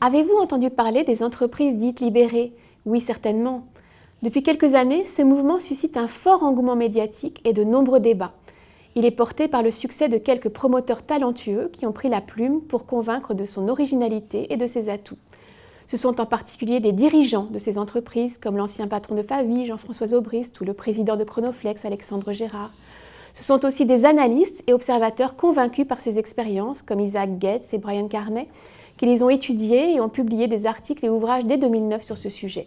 Avez-vous entendu parler des entreprises dites libérées? Oui, certainement. Depuis quelques années, ce mouvement suscite un fort engouement médiatique et de nombreux débats. Il est porté par le succès de quelques promoteurs talentueux qui ont pris la plume pour convaincre de son originalité et de ses atouts. Ce sont en particulier des dirigeants de ces entreprises, comme l'ancien patron de Favi, Jean-François Aubrist, ou le président de Chronoflex, Alexandre Gérard. Ce sont aussi des analystes et observateurs convaincus par ces expériences, comme Isaac Getz et Brian Carney, qui les ont étudiés et ont publié des articles et ouvrages dès 2009 sur ce sujet.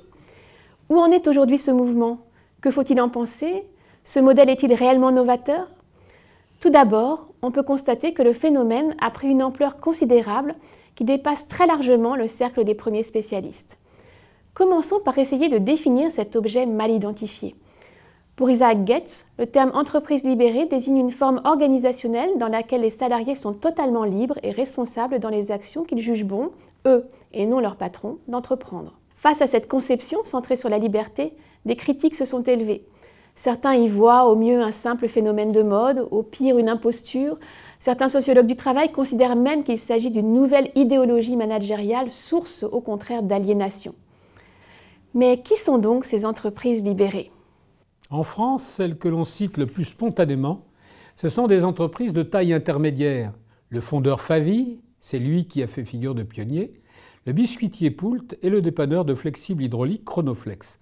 Où en est aujourd'hui ce mouvement? Que faut-il en penser? Ce modèle est-il réellement novateur? Tout d'abord, on peut constater que le phénomène a pris une ampleur considérable qui dépasse très largement le cercle des premiers spécialistes. Commençons par essayer de définir cet objet mal identifié. Pour Isaac Getz, le terme entreprise libérée désigne une forme organisationnelle dans laquelle les salariés sont totalement libres et responsables dans les actions qu'ils jugent bon, eux et non leur patron, d'entreprendre. Face à cette conception centrée sur la liberté, des critiques se sont élevées. Certains y voient au mieux un simple phénomène de mode, au pire une imposture. Certains sociologues du travail considèrent même qu'il s'agit d'une nouvelle idéologie managériale, source au contraire d'aliénation. Mais qui sont donc ces entreprises libérées? En France, celles que l'on cite le plus spontanément, ce sont des entreprises de taille intermédiaire. Le fondeur Favi, c'est lui qui a fait figure de pionnier, le biscuitier Poult et le dépanneur de flexible hydraulique Chronoflex.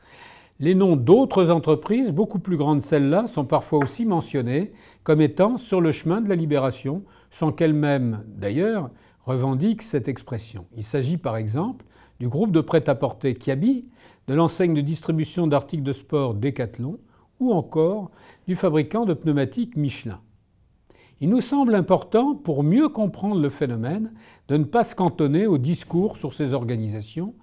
Les noms d'autres entreprises, beaucoup plus grandes celles-là, sont parfois aussi mentionnés comme étant sur le chemin de la libération, sans qu'elles-mêmes, d'ailleurs, revendiquent cette expression. Il s'agit par exemple du groupe de prêt-à-porter Kiabi, de l'enseigne de distribution d'articles de sport Decathlon, ou encore du fabricant de pneumatiques Michelin. Il nous semble important, pour mieux comprendre le phénomène, de ne pas se cantonner au discours sur ces organisations,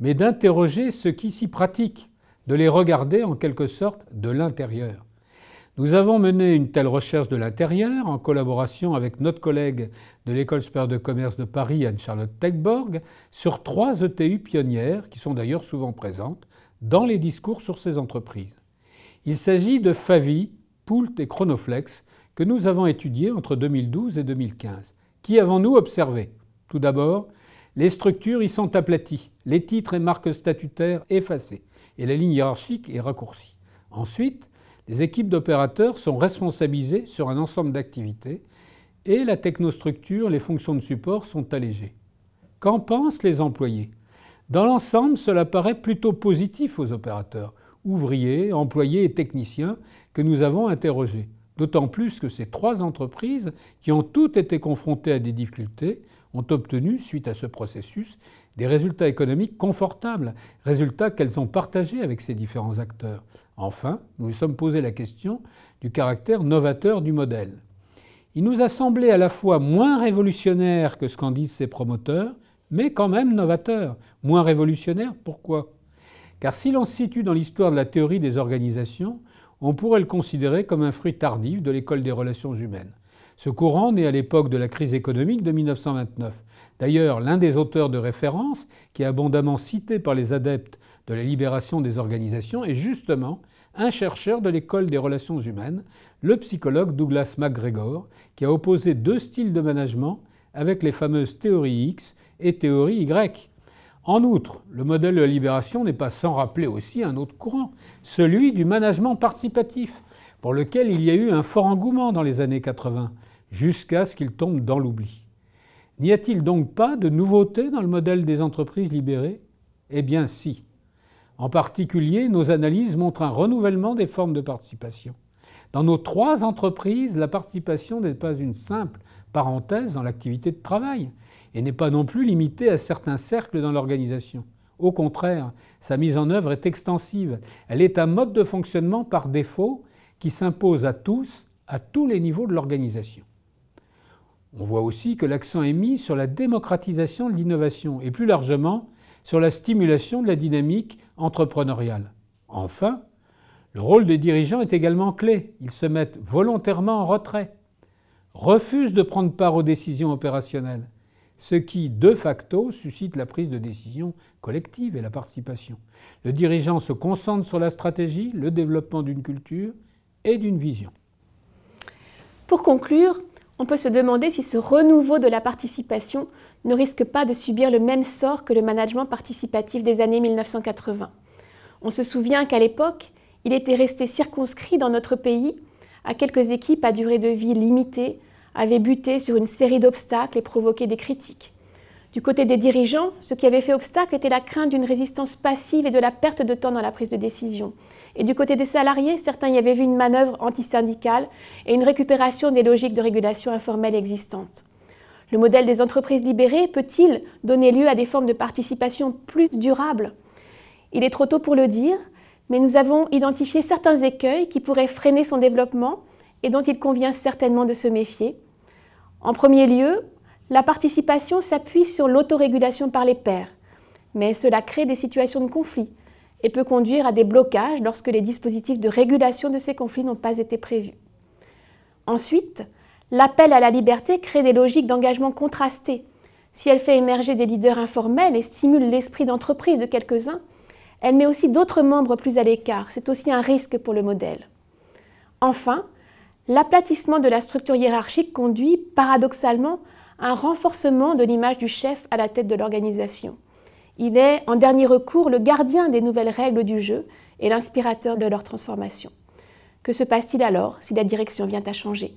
mais d'interroger ce qui s'y pratique, de les regarder en quelque sorte de l'intérieur. Nous avons mené une telle recherche de l'intérieur en collaboration avec notre collègue de l'École supérieure de commerce de Paris, Anne-Charlotte Techborg, sur trois ETU pionnières qui sont d'ailleurs souvent présentes dans les discours sur ces entreprises. Il s'agit de Favi, Poult et Chronoflex que nous avons étudiés entre 2012 et 2015. Qui avons-nous observé? Tout d'abord, les structures y sont aplaties, les titres et marques statutaires effacés, et la ligne hiérarchique est raccourcie. Ensuite, les équipes d'opérateurs sont responsabilisées sur un ensemble d'activités et la technostructure, les fonctions de support sont allégées. Qu'en pensent les employés? Dans l'ensemble, cela paraît plutôt positif aux opérateurs ouvriers, employés et techniciens que nous avons interrogés. D'autant plus que ces trois entreprises, qui ont toutes été confrontées à des difficultés, ont obtenu, suite à ce processus, des résultats économiques confortables, résultats qu'elles ont partagés avec ces différents acteurs. Enfin, nous nous sommes posé la question du caractère novateur du modèle. Il nous a semblé à la fois moins révolutionnaire que ce qu'en disent ses promoteurs, mais quand même novateur. Moins révolutionnaire, pourquoi? Car si l'on se situe dans l'histoire de la théorie des organisations, on pourrait le considérer comme un fruit tardif de l'école des relations humaines. Ce courant naît à l'époque de la crise économique de 1929. D'ailleurs, l'un des auteurs de référence, qui est abondamment cité par les adeptes de la libération des organisations, est justement un chercheur de l'école des relations humaines, le psychologue Douglas MacGregor, qui a opposé deux styles de management avec les fameuses théories X et théories Y. En outre, le modèle de la libération n'est pas sans rappeler aussi un autre courant, celui du management participatif, pour lequel il y a eu un fort engouement dans les années 80, jusqu'à ce qu'il tombe dans l'oubli. N'y a-t-il donc pas de nouveauté dans le modèle des entreprises libérées? Eh bien si. En particulier, nos analyses montrent un renouvellement des formes de participation. Dans nos trois entreprises, la participation n'est pas une simple parenthèse dans l'activité de travail et n'est pas non plus limitée à certains cercles dans l'organisation. Au contraire, sa mise en œuvre est extensive. Elle est un mode de fonctionnement par défaut qui s'impose à tous, à tous les niveaux de l'organisation. On voit aussi que l'accent est mis sur la démocratisation de l'innovation et plus largement sur la stimulation de la dynamique entrepreneuriale. Enfin, le rôle des dirigeants est également clé. Ils se mettent volontairement en retrait, refusent de prendre part aux décisions opérationnelles, ce qui, de facto, suscite la prise de décision collective et la participation. Le dirigeant se concentre sur la stratégie, le développement d'une culture et d'une vision. Pour conclure, on peut se demander si ce renouveau de la participation ne risque pas de subir le même sort que le management participatif des années 1980. On se souvient qu'à l'époque, il était resté circonscrit dans notre pays à quelques équipes à durée de vie limitée, avait buté sur une série d'obstacles et provoqué des critiques. Du côté des dirigeants, ce qui avait fait obstacle était la crainte d'une résistance passive et de la perte de temps dans la prise de décision. Et du côté des salariés, certains y avaient vu une manœuvre antisyndicale et une récupération des logiques de régulation informelle existantes. Le modèle des entreprises libérées peut-il donner lieu à des formes de participation plus durables? Il est trop tôt pour le dire, mais nous avons identifié certains écueils qui pourraient freiner son développement et dont il convient certainement de se méfier. En premier lieu, la participation s'appuie sur l'autorégulation par les pairs, mais cela crée des situations de conflit et peut conduire à des blocages lorsque les dispositifs de régulation de ces conflits n'ont pas été prévus. Ensuite, l'appel à la liberté crée des logiques d'engagement contrastées. Si elle fait émerger des leaders informels et stimule l'esprit d'entreprise de quelques-uns, elle met aussi d'autres membres plus à l'écart. C'est aussi un risque pour le modèle. Enfin, l'aplatissement de la structure hiérarchique conduit, paradoxalement, à un renforcement de l'image du chef à la tête de l'organisation. Il est, en dernier recours, le gardien des nouvelles règles du jeu et l'inspirateur de leur transformation. Que se passe-t-il alors si la direction vient à changer?